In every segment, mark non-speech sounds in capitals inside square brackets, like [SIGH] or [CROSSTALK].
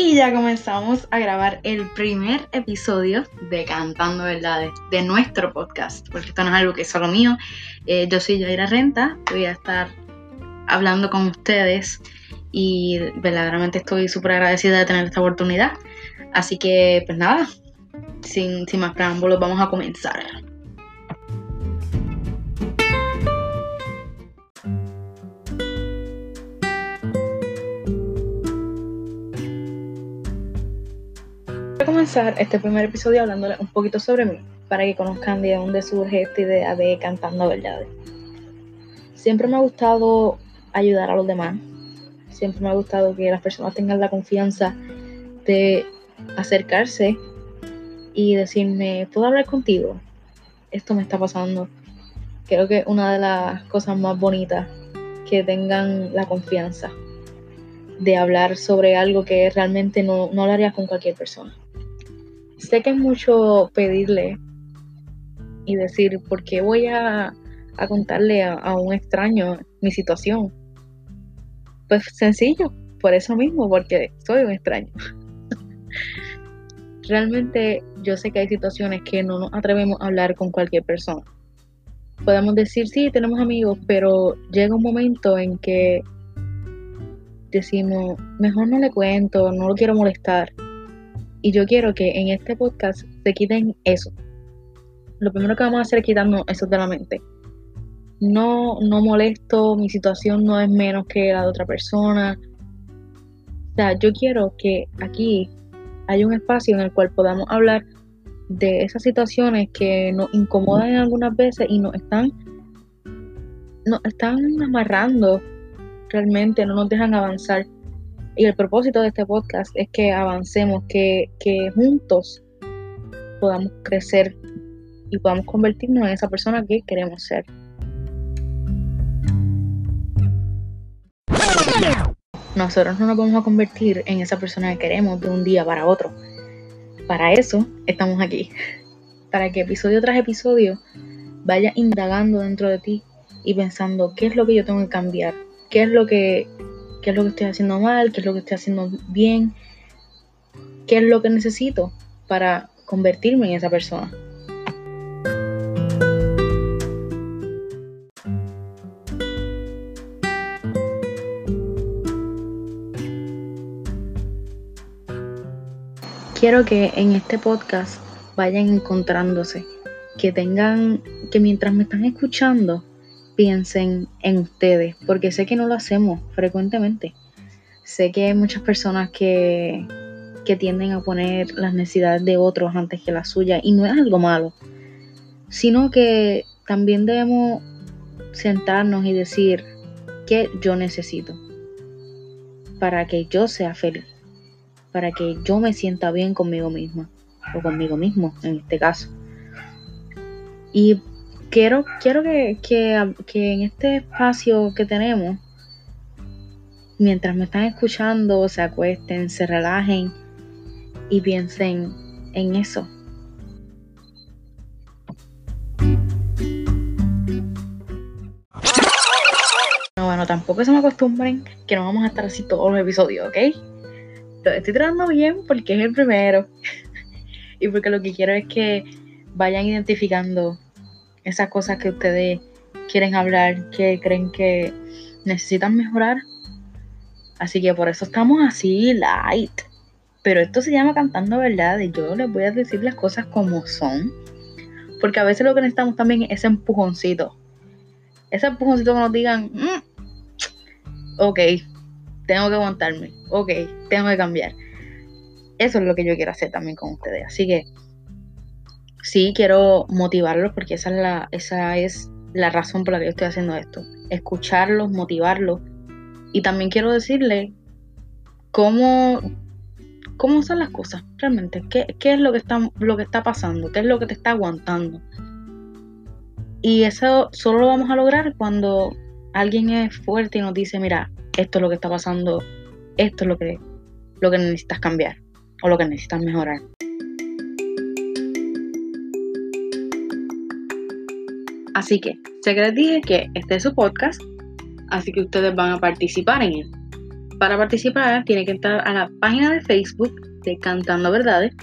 Y ya comenzamos a grabar el primer episodio de Cantando Verdades, de nuestro podcast, porque esto no es algo que es solo mío. Eh, yo soy Yaira Renta, voy a estar hablando con ustedes y verdaderamente estoy súper agradecida de tener esta oportunidad. Así que, pues nada, sin, sin más preámbulos, vamos a comenzar. Comenzar este primer episodio hablándoles un poquito sobre mí, para que conozcan de dónde surge esta idea de cantando verdades. Siempre me ha gustado ayudar a los demás, siempre me ha gustado que las personas tengan la confianza de acercarse y decirme, ¿puedo hablar contigo? Esto me está pasando. Creo que una de las cosas más bonitas que tengan la confianza de hablar sobre algo que realmente no, no lo harías con cualquier persona. Sé que es mucho pedirle y decir, ¿por qué voy a, contarle a, un extraño mi situación? Pues sencillo, por eso mismo, porque soy un extraño. [LAUGHS] Realmente yo sé que hay situaciones que no nos atrevemos a hablar con cualquier persona. Podemos decir, sí, tenemos amigos, pero llega un momento en que decimos, mejor no le cuento, no lo quiero molestar. Y yo quiero que en este podcast se quiten eso. Lo primero que vamos a hacer es quitarnos eso de la mente. No, no molesto, mi situación no es menos que la de otra persona. O sea, yo quiero que aquí haya un espacio en el cual podamos hablar de esas situaciones que nos incomodan algunas veces y nos están, nos están amarrando realmente, no nos dejan avanzar. Y el propósito de este podcast es que avancemos, que, juntos podamos crecer y podamos convertirnos en esa persona que queremos ser. Nosotros no nos vamos a convertir en esa persona que queremos de un día para otro. Para eso estamos aquí. [LAUGHS] Para que episodio tras episodio vaya indagando dentro de ti y pensando qué es lo que yo tengo que cambiar, qué es lo que qué es lo que estoy haciendo mal, qué es lo que estoy haciendo bien, qué es lo que necesito para convertirme en esa persona. Quiero que en este podcast vayan encontrándose, que tengan, que mientras me están escuchando, piensen en ustedes, porque sé que no lo hacemos frecuentemente. Sé que hay muchas personas que, que tienden a poner las necesidades de otros antes que las suyas, y no es algo malo, sino que también debemos sentarnos y decir qué yo necesito para que yo sea feliz, para que yo me sienta bien conmigo misma o conmigo mismo en este caso. Y quiero, quiero que, que, en este espacio que tenemos, mientras me están escuchando, se acuesten, se relajen y piensen en eso. No, bueno, tampoco se me acostumbren que no vamos a estar así todos los episodios, ¿ok? Estoy tratando bien porque es el primero. [LAUGHS] y porque lo que quiero es que vayan identificando esas cosas que ustedes quieren hablar, que creen que necesitan mejorar. Así que por eso estamos así, light. Pero esto se llama cantando verdad y yo les voy a decir las cosas como son. Porque a veces lo que necesitamos también es ese empujoncito. Ese empujoncito que nos digan, mm, ok, tengo que aguantarme, ok, tengo que cambiar. Eso es lo que yo quiero hacer también con ustedes. Así que sí quiero motivarlos porque esa es la, esa es la razón por la que yo estoy haciendo esto. Escucharlos, motivarlos. Y también quiero decirle cómo, cómo son las cosas realmente. ¿Qué, es lo que, está, lo que está pasando? ¿Qué es lo que te está aguantando? Y eso solo lo vamos a lograr cuando alguien es fuerte y nos dice, mira, esto es lo que está pasando, esto es lo que, lo que necesitas cambiar o lo que necesitas mejorar. Así que, sé que les dije que este es su podcast, así que ustedes van a participar en él. para participar tienen que entrar a la página de Facebook de Cantando Verdades.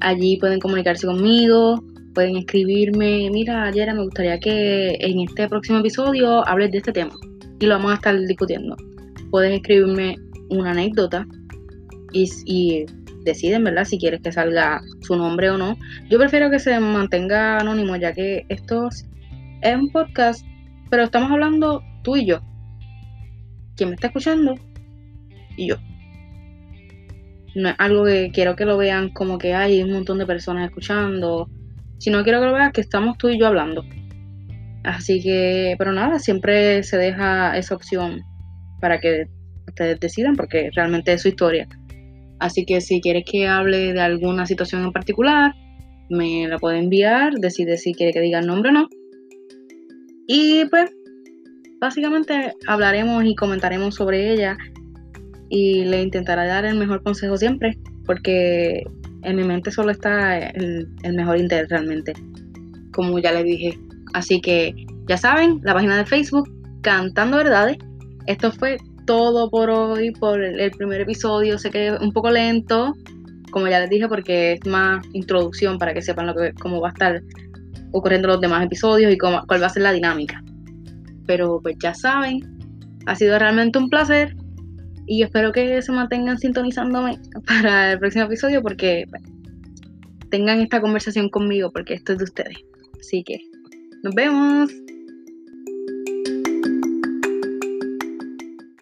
Allí pueden comunicarse conmigo, pueden escribirme, mira, ayer me gustaría que en este próximo episodio hables de este tema y lo vamos a estar discutiendo. Pueden escribirme una anécdota y, y deciden, ¿verdad? Si quieres que salga su nombre o no. Yo prefiero que se mantenga anónimo ya que esto es un podcast, pero estamos hablando tú y yo. Quien me está escuchando y yo. No es algo que quiero que lo vean como que hay un montón de personas escuchando, sino quiero que lo vean que estamos tú y yo hablando. Así que, pero nada, siempre se deja esa opción para que ustedes decidan porque realmente es su historia. Así que si quieres que hable de alguna situación en particular, me la puede enviar, decide si quiere que diga el nombre o no. Y pues, básicamente hablaremos y comentaremos sobre ella y le intentaré dar el mejor consejo siempre, porque en mi mente solo está el, mejor interés realmente, como ya les dije. Así que ya saben, la página de Facebook, Cantando Verdades. Esto fue todo por hoy, por el primer episodio. Sé que es un poco lento, como ya les dije, porque es más introducción para que sepan lo que, cómo va a estar ocurriendo los demás episodios y cómo, cuál va a ser la dinámica. Pero pues ya saben, ha sido realmente un placer y espero que se mantengan sintonizándome [LAUGHS] para el próximo episodio porque tengan esta conversación conmigo porque esto es de ustedes. Así que nos vemos.